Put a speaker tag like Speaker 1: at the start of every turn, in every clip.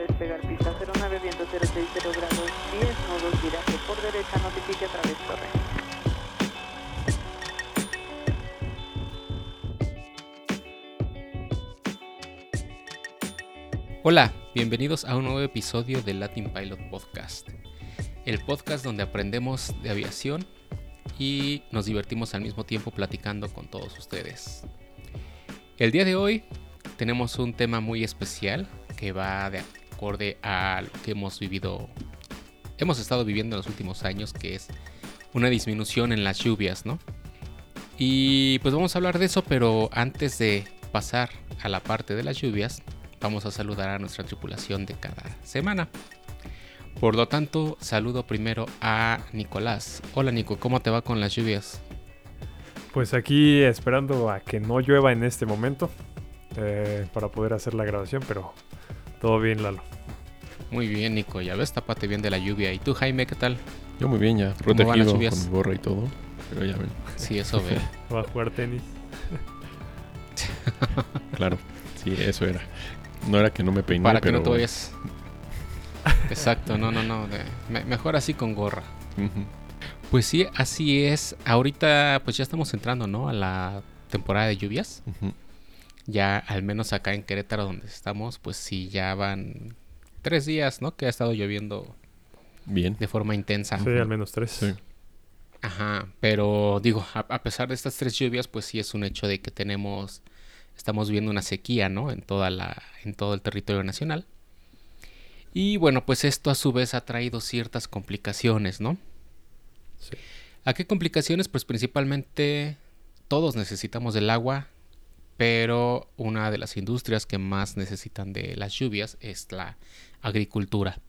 Speaker 1: despegar pista 09, viento 060 grados 10, nodos, viraje por derecha, notifique a través torre.
Speaker 2: Hola, bienvenidos a un nuevo episodio del Latin Pilot Podcast, el podcast donde aprendemos de aviación y nos divertimos al mismo tiempo platicando con todos ustedes. El día de hoy tenemos un tema muy especial que va de acorde a lo que hemos vivido, hemos estado viviendo en los últimos años, que es una disminución en las lluvias, ¿no? Y pues vamos a hablar de eso, pero antes de pasar a la parte de las lluvias, vamos a saludar a nuestra tripulación de cada semana. Por lo tanto, saludo primero a Nicolás. Hola Nico, ¿cómo te va con las lluvias?
Speaker 3: Pues aquí esperando a que no llueva en este momento eh, para poder hacer la grabación, pero todo bien, Lalo.
Speaker 2: Muy bien, Nico, ya ves, tapate bien de la lluvia. ¿Y tú, Jaime, qué tal?
Speaker 4: Yo muy bien, ya protegido con mi gorra y todo, pero ya ven.
Speaker 2: Sí, eso ve.
Speaker 3: Va a jugar tenis.
Speaker 4: claro, sí, eso era. No era que no me peiné,
Speaker 2: Para que
Speaker 4: pero...
Speaker 2: no te vayas. Exacto, no, no, no. mejor así con gorra. Pues sí, así es. Ahorita, pues ya estamos entrando, ¿no? A la temporada de lluvias. Ya, al menos acá en Querétaro, donde estamos, pues sí, ya van tres días, ¿no? Que ha estado lloviendo.
Speaker 4: Bien.
Speaker 2: De forma intensa.
Speaker 3: Sí, al menos tres. Sí.
Speaker 2: Ajá, pero digo, a, pesar de estas tres lluvias, pues sí es un hecho de que tenemos estamos viendo una sequía, ¿no? En, toda la, en todo el territorio nacional. Y bueno, pues esto a su vez ha traído ciertas complicaciones, ¿no? Sí. ¿A qué complicaciones? Pues principalmente todos necesitamos del agua, pero una de las industrias que más necesitan de las lluvias es la agricultura.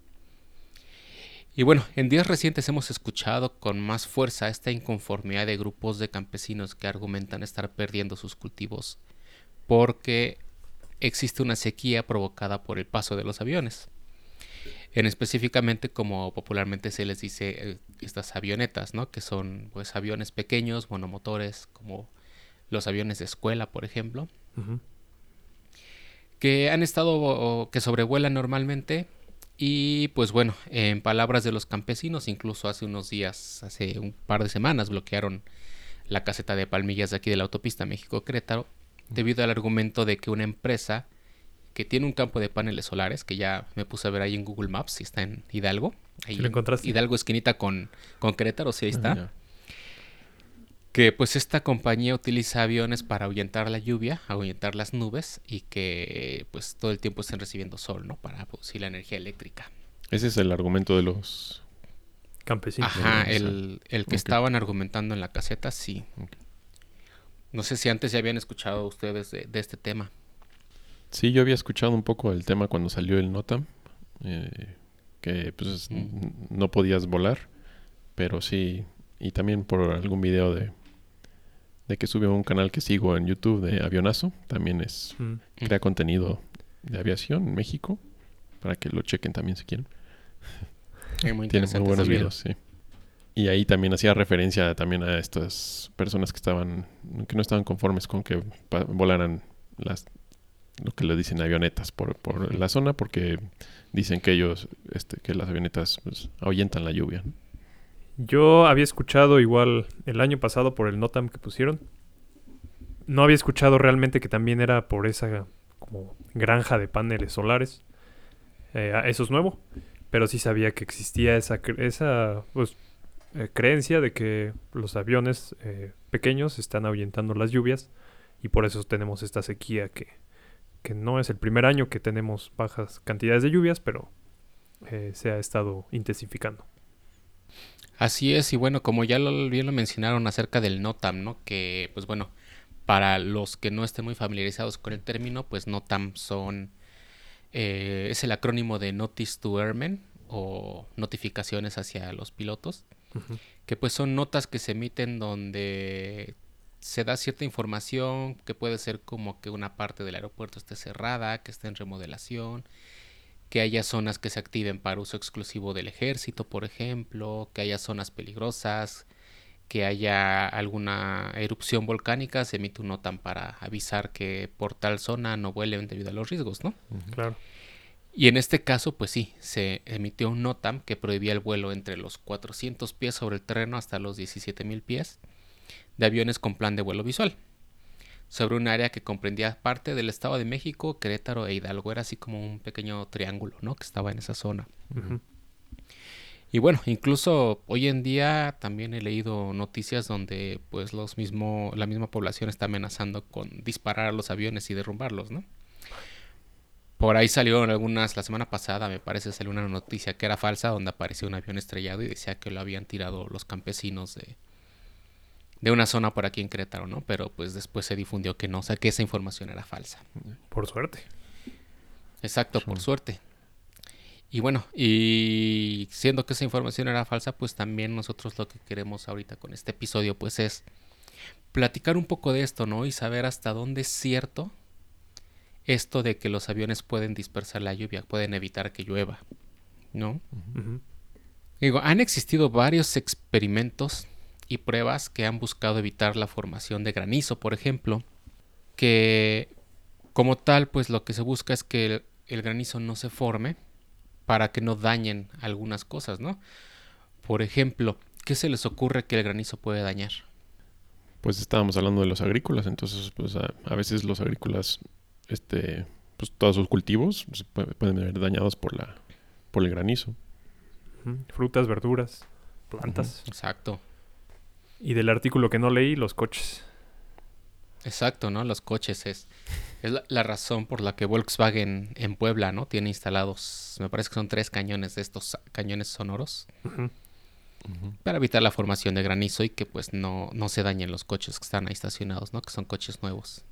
Speaker 2: Y bueno, en días recientes hemos escuchado con más fuerza esta inconformidad de grupos de campesinos que argumentan estar perdiendo sus cultivos porque existe una sequía provocada por el paso de los aviones. En específicamente, como popularmente se les dice, eh, estas avionetas, ¿no? Que son pues aviones pequeños, monomotores, como los aviones de escuela, por ejemplo. Que han estado, que sobrevuelan normalmente. Y pues bueno, en palabras de los campesinos, incluso hace unos días, hace un par de semanas, bloquearon la caseta de palmillas de aquí de la autopista México-Querétaro debido al argumento de que una empresa que tiene un campo de paneles solares, que ya me puse a ver ahí en Google Maps, si está en Hidalgo. Ahí
Speaker 3: ¿Lo encontraste?
Speaker 2: Hidalgo esquinita con, con Querétaro, sí ahí está. Que pues esta compañía utiliza aviones para ahuyentar la lluvia, ahuyentar las nubes y que pues todo el tiempo estén recibiendo sol, ¿no? Para producir la energía eléctrica.
Speaker 4: Ese es el argumento de los
Speaker 3: campesinos.
Speaker 2: Ajá, el, el que estaban argumentando en la caseta, sí. No sé si antes ya habían escuchado ustedes de, este tema.
Speaker 4: Sí, yo había escuchado un poco el tema cuando salió el NOTAM, eh, que pues mm. no podías volar, pero sí, y también por algún video de, de que subió un canal que sigo en YouTube de Avionazo, también es, mm. crea contenido de aviación en México, para que lo chequen también si quieren.
Speaker 2: Tiene muy
Speaker 4: buenos videos, sí. Y ahí también hacía referencia también a estas personas que estaban, que no estaban conformes con que volaran las, lo que le dicen avionetas por, por la zona, porque dicen que ellos, este, que las avionetas pues, ahuyentan la lluvia.
Speaker 3: Yo había escuchado igual el año pasado por el NOTAM que pusieron. No había escuchado realmente que también era por esa como granja de paneles solares. Eh, eso es nuevo. Pero sí sabía que existía esa, esa pues, eh, creencia de que los aviones eh, pequeños están ahuyentando las lluvias y por eso tenemos esta sequía que, que, no es el primer año que tenemos bajas cantidades de lluvias, pero eh, se ha estado intensificando.
Speaker 2: Así es, y bueno, como ya lo, bien lo mencionaron acerca del NOTAM, ¿no? Que, pues bueno, para los que no estén muy familiarizados con el término, pues NOTAM son... es el acrónimo de Notice to Airmen o notificaciones hacia los pilotos que pues son notas que se emiten donde se da cierta información que puede ser como que una parte del aeropuerto esté cerrada, que esté en remodelación, que haya zonas que se activen para uso exclusivo del ejército, por ejemplo, que haya zonas peligrosas, que haya alguna erupción volcánica, se emite un notam para avisar que por tal zona no vuelen debido a los riesgos, ¿no?
Speaker 3: Claro.
Speaker 2: Y en este caso, pues sí, se emitió un NOTAM que prohibía el vuelo entre los 400 pies sobre el terreno hasta los 17.000 pies de aviones con plan de vuelo visual sobre un área que comprendía parte del Estado de México, Querétaro e Hidalgo. Era así como un pequeño triángulo, ¿no? Que estaba en esa zona. Y bueno, incluso hoy en día también he leído noticias donde pues los mismo, la misma población está amenazando con disparar a los aviones y derrumbarlos, ¿no? Por ahí salieron algunas, la semana pasada me parece salió una noticia que era falsa donde apareció un avión estrellado y decía que lo habían tirado los campesinos de, de una zona por aquí en Querétaro, ¿no? Pero pues después se difundió que no, o sea que esa información era falsa.
Speaker 3: Por suerte.
Speaker 2: Exacto, por suerte. Y bueno, y siendo que esa información era falsa, pues también nosotros lo que queremos ahorita con este episodio, pues es platicar un poco de esto, ¿no? Y saber hasta dónde es cierto esto de que los aviones pueden dispersar la lluvia, pueden evitar que llueva, ¿no? Digo, han existido varios experimentos y pruebas que han buscado evitar la formación de granizo, por ejemplo, que como tal, pues lo que se busca es que el, el granizo no se forme para que no dañen algunas cosas, ¿no? Por ejemplo, ¿qué se les ocurre que el granizo puede dañar?
Speaker 4: Pues estábamos hablando de los agrícolas, entonces pues a, a veces los agrícolas, este, pues todos sus cultivos se puede- pueden ver dañados por la, por el granizo.
Speaker 3: Frutas, verduras, plantas.
Speaker 2: Exacto,
Speaker 3: Y del artículo que no leí, los coches.
Speaker 2: exacto, ¿no? Los coches es, es la, la razón por la que Volkswagen en Puebla, ¿no? Tiene instalados, me parece que son tres cañones de estos cañones sonoros para evitar la formación de granizo y que pues no, no se dañen los coches que están ahí estacionados, ¿no? Que son coches nuevos.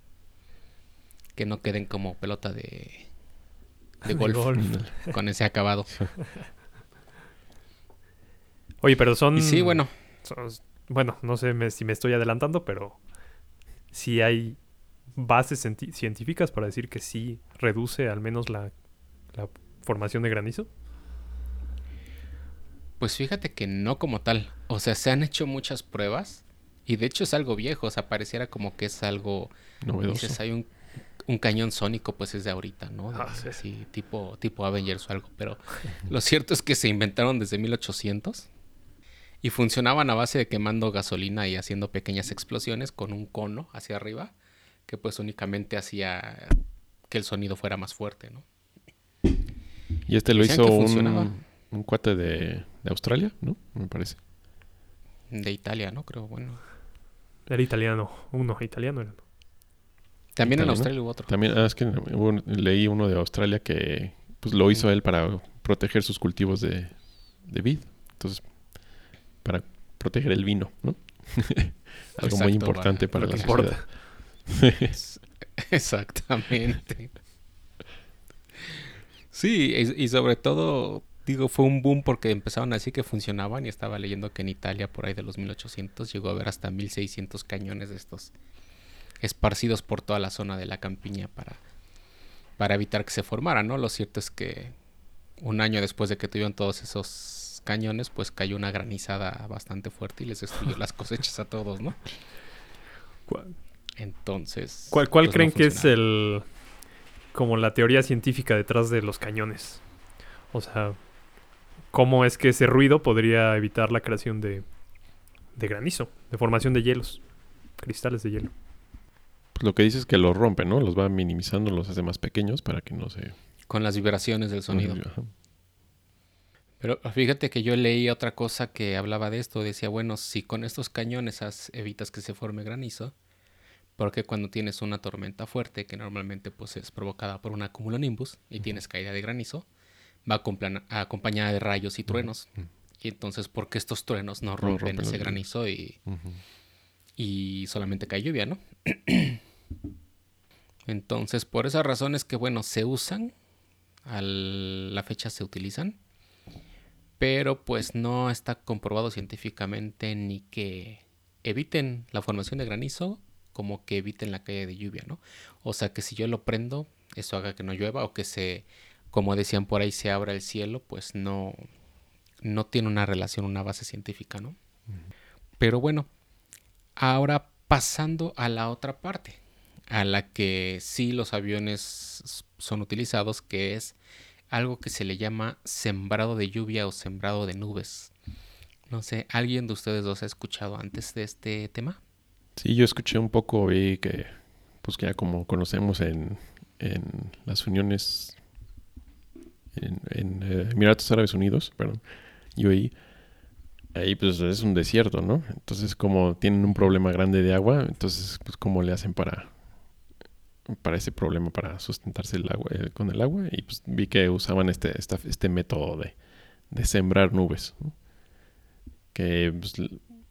Speaker 2: Que no queden como pelota de, de
Speaker 3: De
Speaker 2: golf,
Speaker 3: golf.
Speaker 2: con ese acabado.
Speaker 3: Oye, pero son...
Speaker 2: Y sí, bueno,
Speaker 3: son- bueno, no sé me- si me estoy adelantando, pero sí hay bases científicas para decir que sí reduce al menos la, la formación de granizo.
Speaker 2: pues fíjate que no como tal. O sea, se han hecho muchas pruebas y de hecho es algo viejo, o sea, pareciera como que es algo...
Speaker 4: Novedoso.
Speaker 2: Dices, hay un, un cañón sónico, pues es de ahorita, ¿no? De-
Speaker 3: Ah, sí.
Speaker 2: Así, tipo, tipo Avengers o algo. Pero lo cierto es que se inventaron desde 1800 y funcionaban a base de quemando gasolina y haciendo pequeñas explosiones con un cono hacia arriba que pues únicamente hacía que el sonido fuera más fuerte, ¿no?
Speaker 4: Y este lo
Speaker 2: Decían
Speaker 4: hizo un, un cuate de, de Australia, ¿no? Me parece.
Speaker 2: De Italia, ¿no? Creo, bueno.
Speaker 3: Era italiano, uno italiano era.
Speaker 2: También en. Australia hubo otro.
Speaker 4: También, ah, es que hubo leí uno de Australia que pues lo hizo él para proteger sus cultivos de, de vid. Entonces, para proteger el vino, ¿no? Algo muy importante para la sociedad.
Speaker 2: Exactamente. Sí, y, y sobre todo, digo, fue un boom porque empezaron así que funcionaban y estaba leyendo que en Italia por ahí de los 1800 llegó a haber hasta 1600 cañones de estos esparcidos por toda la zona de la campiña para, para evitar que se formaran, ¿no? Lo cierto es que un año después de que tuvieron todos esos cañones, pues cayó una granizada bastante fuerte y les destruyó las cosechas a todos, ¿no?
Speaker 3: ¿Cuál,
Speaker 2: Entonces...
Speaker 3: cuál, cuál
Speaker 2: pues, no
Speaker 3: creen que es el... como la teoría científica detrás de los cañones? O sea, ¿cómo es que ese ruido podría evitar la creación de, de granizo, de formación de hielos, cristales de hielo?
Speaker 4: Pues lo que dice es que los rompe, ¿no? Los va minimizando, los hace más pequeños para que no se...
Speaker 2: Con las vibraciones del sonido.
Speaker 4: Ajá.
Speaker 2: Pero fíjate que yo leí otra cosa que hablaba de esto. Decía, bueno, si con estos cañones evitas que se forme granizo, porque cuando tienes una tormenta fuerte, que normalmente pues es provocada por un cumulonimbus y tienes caída de granizo, va acompañada de rayos y truenos. Y entonces, ¿por qué estos truenos no
Speaker 4: No
Speaker 2: rompen ese granizo y, y solamente cae lluvia, ¿no? Entonces, por esas razones que, bueno, se usan, a la fecha se utilizan, pero pues no está comprobado científicamente ni que eviten la formación de granizo como que eviten la caída de lluvia, ¿no? O sea que si yo lo prendo, eso haga que no llueva o que se, como decían por ahí, se abra el cielo, pues no, no tiene una relación, una base científica, ¿no? Pero bueno, ahora pasando a la otra parte, a la que sí los aviones son utilizados, que es algo que se le llama sembrado de lluvia o sembrado de nubes. No sé, ¿alguien de ustedes dos ha escuchado antes de este tema?
Speaker 4: Sí, yo escuché un poco, vi que, pues que ya como conocemos en, en las uniones en, en eh, Emiratos Árabes Unidos, perdón, UAE, ahí pues es un desierto, ¿no? Entonces como tienen un problema grande de agua, entonces pues cómo le hacen para para ese problema para sustentarse el agua eh, con el agua y pues vi que usaban este esta- este método de, de sembrar nubes, que pues,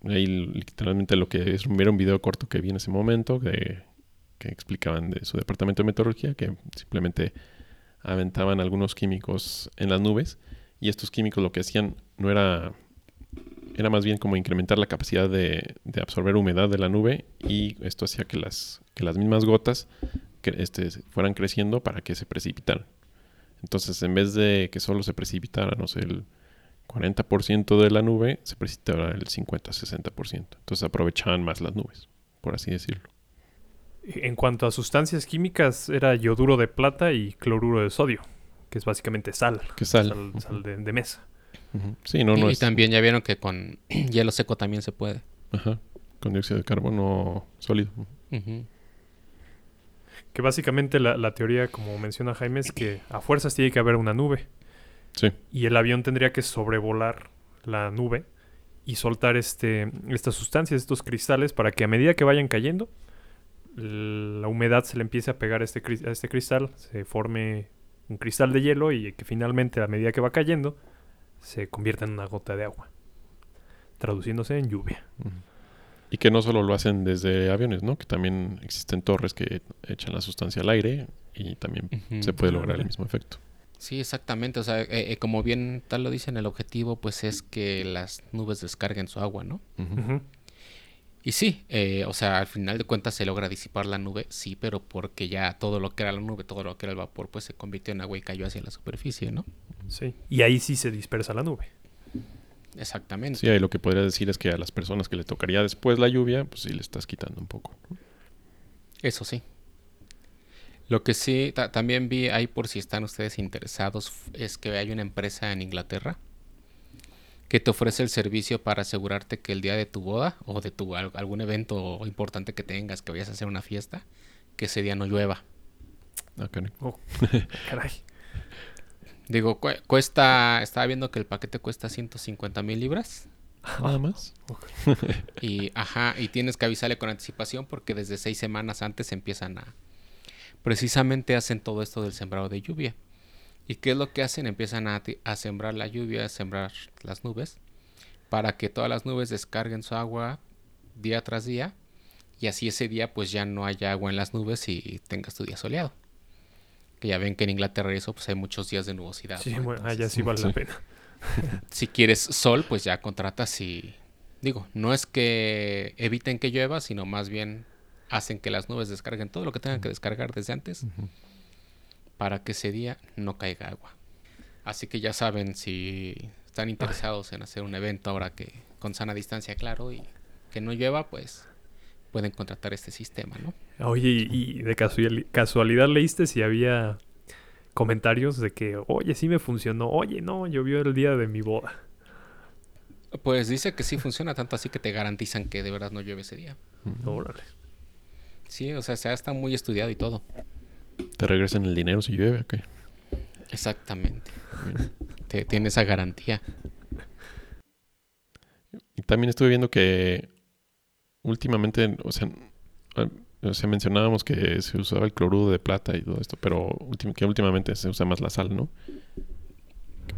Speaker 4: ahí literalmente lo que es era un video corto que vi en ese momento que, que explicaban de su departamento de meteorología que simplemente aventaban algunos químicos en las nubes y estos químicos lo que hacían no era era más bien como incrementar la capacidad de, de absorber humedad de la nube y esto hacía que las que las mismas gotas este, fueran creciendo para que se precipitaran. Entonces, en vez de que solo se precipitara, no sé, el 40% de la nube, se precipitaba el 50-60%. Entonces aprovechaban más las nubes, por así decirlo.
Speaker 3: En cuanto a sustancias químicas, era yoduro de plata y cloruro de sodio, que es básicamente sal.
Speaker 4: ¿Qué sal?
Speaker 3: Sal, sal de, de mesa.
Speaker 4: Sí, no,
Speaker 2: y,
Speaker 4: no
Speaker 2: y
Speaker 4: es...
Speaker 2: también ya vieron que con hielo seco también se puede.
Speaker 4: Ajá. Con dióxido de carbono sólido.
Speaker 2: Ujú.
Speaker 3: Que básicamente la, la teoría, como menciona Jaime, es que a fuerzas tiene que haber una nube.
Speaker 4: Sí.
Speaker 3: Y el avión tendría que sobrevolar la nube y soltar este, estas sustancias, estos cristales, para que a medida que vayan cayendo, la humedad se le empiece a pegar a este, a este cristal, se forme un cristal de hielo y que finalmente, a medida que va cayendo, se convierta en una gota de agua, traduciéndose en lluvia.
Speaker 4: Y que no solo lo hacen desde aviones, ¿no? Que también existen torres que echan la sustancia al aire y también se puede lograr el mismo efecto.
Speaker 2: Sí, exactamente. O sea, eh, eh, como bien tal lo dicen, el objetivo pues es que las nubes descarguen su agua, ¿no? Y sí, eh, o sea, al final de cuentas se logra disipar la nube, sí, pero porque ya todo lo que era la nube, todo lo que era el vapor, pues se convirtió en agua y cayó hacia la superficie, ¿no?
Speaker 3: Sí. Y ahí sí se dispersa la nube.
Speaker 2: Exactamente.
Speaker 4: Sí, ahí lo que podría decir es que a las personas que le tocaría después la lluvia, pues sí le estás quitando un poco.
Speaker 2: Eso sí. Lo que sí, ta- también vi ahí por si están ustedes interesados, es que hay una empresa en Inglaterra que te ofrece el servicio para asegurarte que el día de tu boda o de tu al- algún evento importante que tengas, que vayas a hacer una fiesta, que ese día no llueva.
Speaker 4: Ah, caray.
Speaker 3: Caray.
Speaker 2: Digo, cu- cuesta, estaba viendo que el paquete cuesta 150 mil libras.
Speaker 4: Nada más.
Speaker 2: Y, ajá, y tienes que avisarle con anticipación porque desde seis semanas antes empiezan a... Precisamente hacen todo esto del sembrado de lluvia. ¿Y qué es lo que hacen? Empiezan a, a sembrar la lluvia, a sembrar las nubes, para que todas las nubes descarguen su agua día tras día. Y así ese día pues ya no haya agua en las nubes y tengas tu día soleado. Que ya ven que en Inglaterra eso pues hay muchos días de nubosidad.
Speaker 3: Sí,
Speaker 2: ¿no?
Speaker 3: bueno, ah, ya
Speaker 2: Entonces,
Speaker 3: sí vale la pena.
Speaker 2: si quieres sol, pues ya contratas y digo, no es que eviten que llueva, sino más bien hacen que las nubes descarguen todo lo que tengan que descargar desde antes para que ese día no caiga agua. Así que ya saben si están interesados en hacer un evento ahora que con sana distancia, claro, y que no llueva, pues pueden contratar este sistema, ¿no?
Speaker 3: Oye, y, y de casuali- casualidad leíste si había comentarios de que, oye, sí me funcionó, oye, no, llovió el día de mi boda.
Speaker 2: Pues dice que sí funciona tanto así que te garantizan que de verdad no llueve ese día.
Speaker 3: Órale.
Speaker 2: Sí, o sea, está muy estudiado y todo.
Speaker 4: ¿Te regresan el dinero si llueve? ok.
Speaker 2: Exactamente. Te, tiene esa garantía.
Speaker 4: Y también estuve viendo que últimamente, o sea, ah, o sea, mencionábamos que se usaba el cloruro de plata y todo esto, pero últim- que últimamente se usa más la sal, ¿no?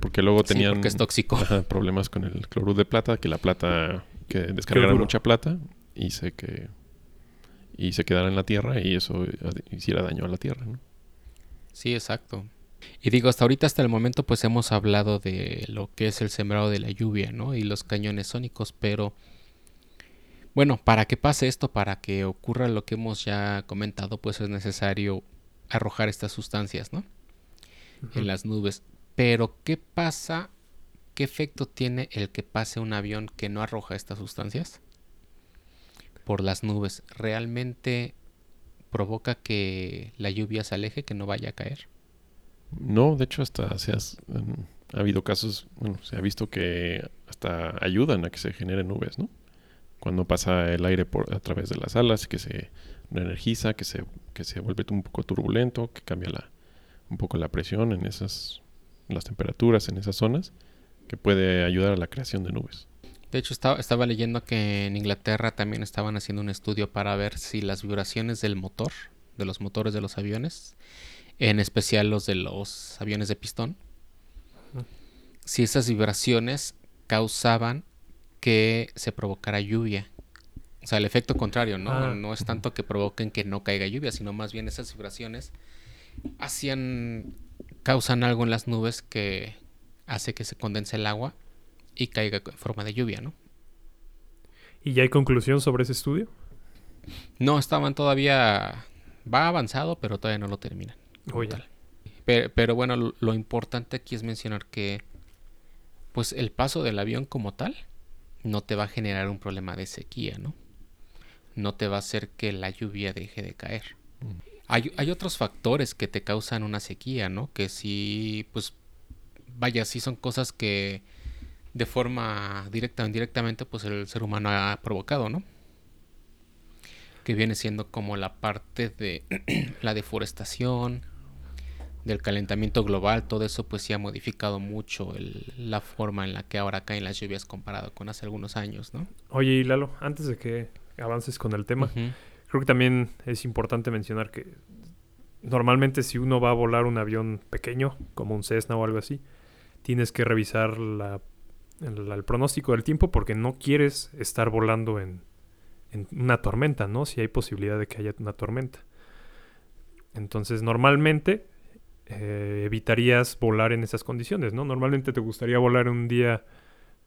Speaker 4: Porque luego
Speaker 2: Sí,
Speaker 4: tenían
Speaker 2: porque es tóxico.
Speaker 4: ajá, problemas con el cloruro de plata, que la plata, que descargaran mucha plata y se que y se quedara en la tierra y eso eh, hiciera daño a la tierra, ¿no?
Speaker 2: Sí, exacto. Y digo, hasta ahorita, hasta el momento, pues hemos hablado de lo que es el sembrado de la lluvia, ¿no? Y los cañones sónicos, pero bueno, para que pase esto, para que ocurra lo que hemos ya comentado, pues es necesario arrojar estas sustancias, ¿no? En las nubes. Pero, ¿qué pasa? ¿Qué efecto tiene el que pase un avión que no arroja estas sustancias? Por las nubes. ¿Realmente provoca que la lluvia se aleje, que no vaya a caer?
Speaker 4: No, de hecho hasta se has- ha habido casos, bueno, se ha visto que hasta ayudan a que se generen nubes, ¿no? Cuando pasa el aire por a través de las alas, que se reenergiza, que se, que se vuelve un poco turbulento, que cambia la, un poco la presión en esas, las temperaturas en esas zonas, que puede ayudar a la creación de nubes.
Speaker 2: De hecho, estaba, estaba leyendo que en Inglaterra también estaban haciendo un estudio para ver si las vibraciones del motor, de los motores de los aviones, en especial los de los aviones de pistón, si esas vibraciones causaban que se provocara lluvia. O sea, el efecto contrario, ¿no?
Speaker 3: Ah.
Speaker 2: No es tanto que provoquen que no caiga lluvia, sino más bien esas vibraciones hacían, causan algo en las nubes que hace que se condense el agua y caiga en forma de lluvia, ¿no?
Speaker 3: ¿Y ya hay conclusión sobre ese estudio?
Speaker 2: No, estaban todavía, va avanzado, pero todavía no lo terminan. como
Speaker 3: Oh.
Speaker 2: Pero, pero bueno, lo, lo importante aquí es mencionar que, pues el paso del avión como tal no te va a generar un problema de sequía, ¿no? No te va a hacer que la lluvia deje de caer.
Speaker 4: Mm.
Speaker 2: Hay, hay otros factores que te causan una sequía, ¿no? Que sí, pues, vaya, sí son cosas que de forma directa o indirectamente, pues el ser humano ha provocado, ¿no? Que viene siendo como la parte de la deforestación, del calentamiento global, todo eso pues sí ha modificado mucho el- la forma en la que ahora caen las lluvias comparado con hace algunos años, ¿no?
Speaker 3: Oye, y Lalo, antes de que avances con el tema, creo que también es importante mencionar que normalmente si uno va a volar un avión pequeño, como un Cessna o algo así, tienes que revisar la, el, el pronóstico del tiempo porque no quieres estar volando en, en una tormenta, ¿no? Si hay posibilidad de que haya una tormenta. Entonces, normalmente eh, evitarías volar en esas condiciones, ¿no? Normalmente te gustaría volar un día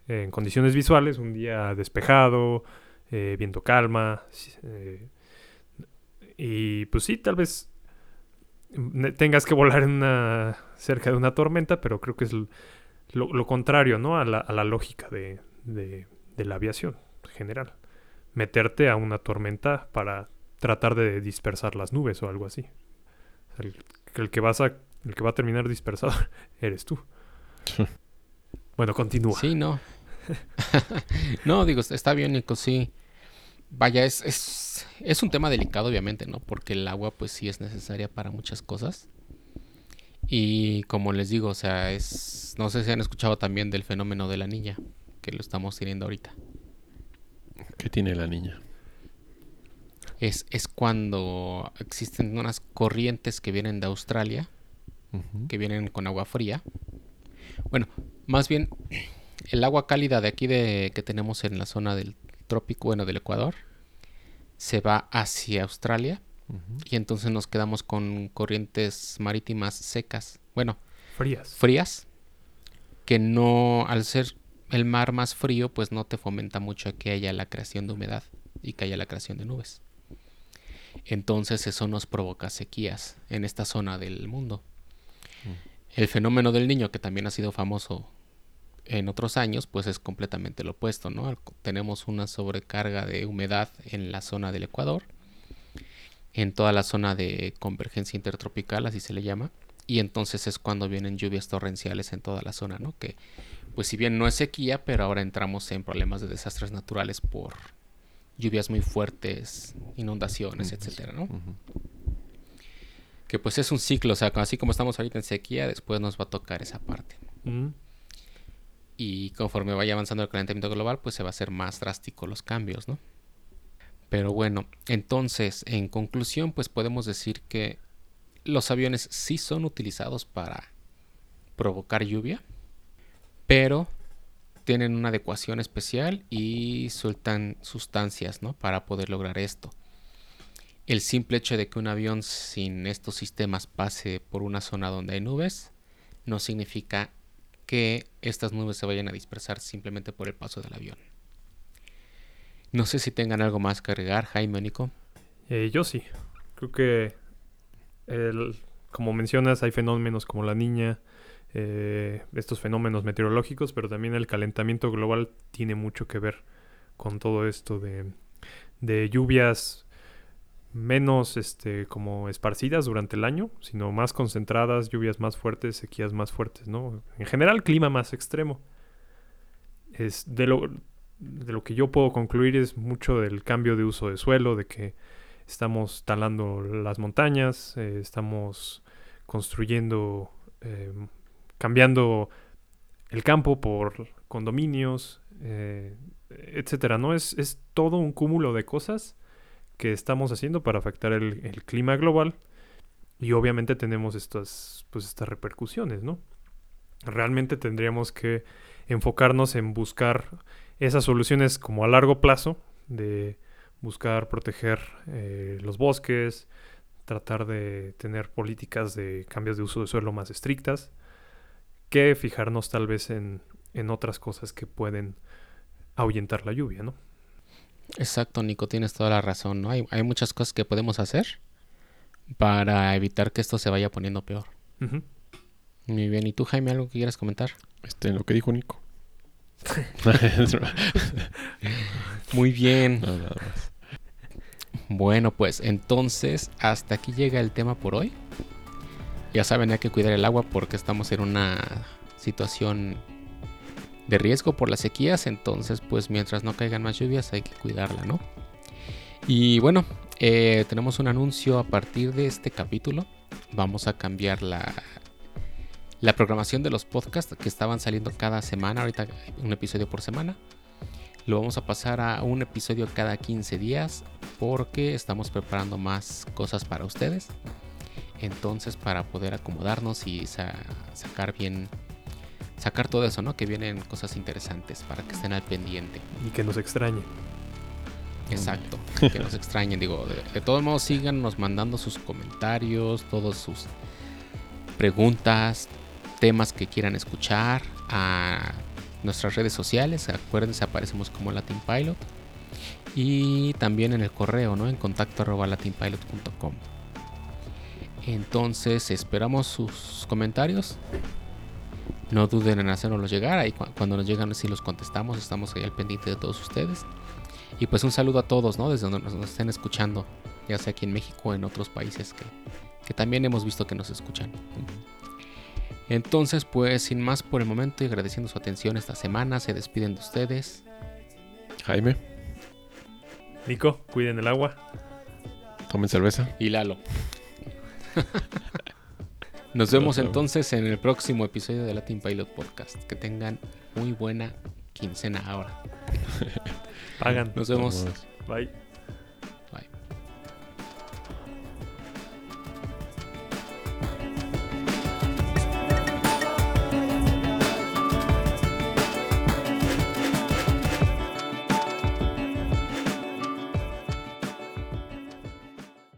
Speaker 3: eh, en condiciones visuales, un día despejado, eh, viento calma. y pues sí, tal vez mm, tengas que volar en una, cerca de una tormenta, pero creo que es lo, contrario, ¿no? A la, a la lógica de, de- de la aviación general. Meterte a una tormenta para tratar de dispersar las nubes o algo así. El que vas a, el que va a terminar dispersado eres tú. Bueno, continúa.
Speaker 2: Sí, no. no, digo, está bien, Nico, sí. Vaya, es, es, es un tema delicado, obviamente, ¿no? Porque el agua, pues sí es necesaria para muchas cosas. Y como les digo, o sea, es. No sé si han escuchado también del fenómeno de la niña, que lo estamos teniendo ahorita.
Speaker 4: ¿Qué tiene la niña?
Speaker 2: Es, es cuando existen unas corrientes que vienen de Australia, Que vienen con agua fría. Bueno, más bien el agua cálida de aquí de que tenemos en la zona del trópico, bueno, del Ecuador, se va hacia Australia y entonces nos quedamos con corrientes marítimas secas, bueno,
Speaker 3: Frías.
Speaker 2: frías, que no, al ser el mar más frío, pues no te fomenta mucho que haya la creación de humedad y que haya la creación de nubes. Entonces eso nos provoca sequías en esta zona del mundo. El fenómeno del niño, que también ha sido famoso en otros años, pues es completamente lo opuesto, ¿no? Tenemos una sobrecarga de humedad en la zona del Ecuador, en toda la zona de convergencia intertropical, así se le llama, y entonces es cuando vienen lluvias torrenciales en toda la zona, ¿no? Que, pues si bien no es sequía, pero ahora entramos en problemas de desastres naturales por lluvias muy fuertes, inundaciones, etcétera, ¿no? Que pues es un ciclo, o sea, así como estamos ahorita en sequía, después nos va a tocar esa parte. Y conforme vaya avanzando el calentamiento global, pues se va a hacer más drástico los cambios, ¿no? Pero bueno, entonces, en conclusión, pues podemos decir que los aviones sí son utilizados para provocar lluvia, pero tienen una adecuación especial y sueltan sustancias, ¿no? Para poder lograr esto. El simple hecho de que un avión sin estos sistemas pase por una zona donde hay nubes no significa que estas nubes se vayan a dispersar simplemente por el paso del avión. No sé si tengan algo más que agregar, Jaime o Nico.
Speaker 3: Eh, yo sí. Creo que, como mencionas, hay fenómenos como la niña, eh, estos fenómenos meteorológicos, pero también el calentamiento global tiene mucho que ver con todo esto de lluvias menos este, como esparcidas durante el año, sino más concentradas, lluvias más fuertes, sequías más fuertes, ¿no? En general, clima más extremo. Es de lo, de lo que yo puedo concluir es mucho del cambio de uso de suelo, de que estamos talando las montañas, eh, estamos construyendo, eh, cambiando el campo por condominios, eh, etcétera, ¿no? Es, es todo un cúmulo de cosas que estamos haciendo para afectar el, clima global y obviamente tenemos estas, pues estas repercusiones, ¿no? Realmente tendríamos que enfocarnos en buscar esas soluciones como a largo plazo, de buscar proteger eh, los bosques, tratar de tener políticas de cambios de uso de suelo más estrictas, que fijarnos tal vez en, en otras cosas que pueden ahuyentar la lluvia, ¿no?
Speaker 2: Exacto, Nico, tienes toda la razón, ¿no? Hay, hay muchas cosas que podemos hacer para evitar que esto se vaya poniendo peor.
Speaker 3: Ujú.
Speaker 2: Muy bien, ¿y tú, Jaime, algo que quieras comentar?
Speaker 4: Este, lo que dijo Nico.
Speaker 2: Muy bien.
Speaker 4: No, nada más.
Speaker 2: Bueno, pues entonces hasta aquí llega el tema por hoy. Ya saben, hay que cuidar el agua porque estamos en una situación de riesgo por las sequías. Entonces, pues mientras no caigan más lluvias hay que cuidarla, ¿no? Y bueno, eh, tenemos un anuncio a partir de este capítulo. Vamos a cambiar la, la programación de los podcasts que estaban saliendo cada semana. Ahorita un episodio por semana. Lo vamos a pasar a un episodio cada 15 días porque estamos preparando más cosas para ustedes. Entonces, para poder acomodarnos y sa- sacar bien, sacar todo eso, ¿no? Que vienen cosas interesantes para que estén al pendiente.
Speaker 3: Y que nos extrañe.
Speaker 2: Exacto, que nos extrañen. Digo, de, de todos modos, síganos mandando sus comentarios, todos sus preguntas, temas que quieran escuchar a nuestras redes sociales. Acuérdense, aparecemos como Latin Pilot. Y también en el correo, ¿no? En contacto arroba latinpilot.com. Entonces, esperamos sus comentarios. No duden en hacernos llegar. Ahí cu- cuando nos llegan, si los contestamos, estamos ahí al pendiente de todos ustedes. Y pues un saludo a todos, ¿no? Desde donde nos, nos estén escuchando, ya sea aquí en México o en otros países que, que también hemos visto que nos escuchan. Entonces, pues sin más por el momento y agradeciendo su atención esta semana, se despiden de ustedes.
Speaker 4: Jaime,
Speaker 3: Nico, cuiden el agua.
Speaker 4: tomen cerveza.
Speaker 2: Y Lalo. Nos vemos
Speaker 4: Nos
Speaker 2: entonces en el próximo episodio de Latin Pilot Podcast. Que tengan muy buena quincena ahora.
Speaker 3: Pagan.
Speaker 4: Nos vemos.
Speaker 3: Bye.